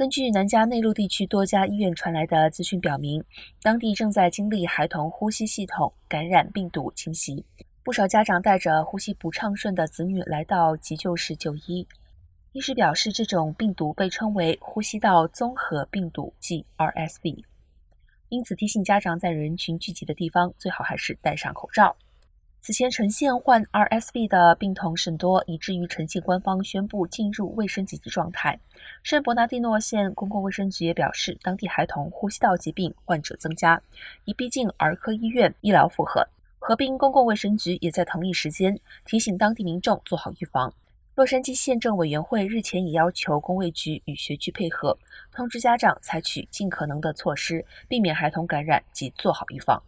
根据南加内陆地区多家医院传来的资讯表明，当地正在经历孩童呼吸系统感染病毒侵袭。不少家长带着呼吸不畅顺的子女来到急救室就医。医师表示，这种病毒被称为呼吸道综合病毒，即 RSV。因此，提醒家长在人群聚集的地方，最好还是戴上口罩。此前呈现患 RSV 的病童甚多，以至于呈现官方宣布进入卫生紧急状态。圣伯纳蒂诺县公共卫生局也表示，当地孩童呼吸道疾病患者增加，已逼近儿科医院医疗负荷。河滨公共卫生局也在同一时间提醒当地民众做好预防。洛杉矶县政委员会日前也要求公卫局与学区配合，通知家长采取尽可能的措施，避免孩童感染及做好预防。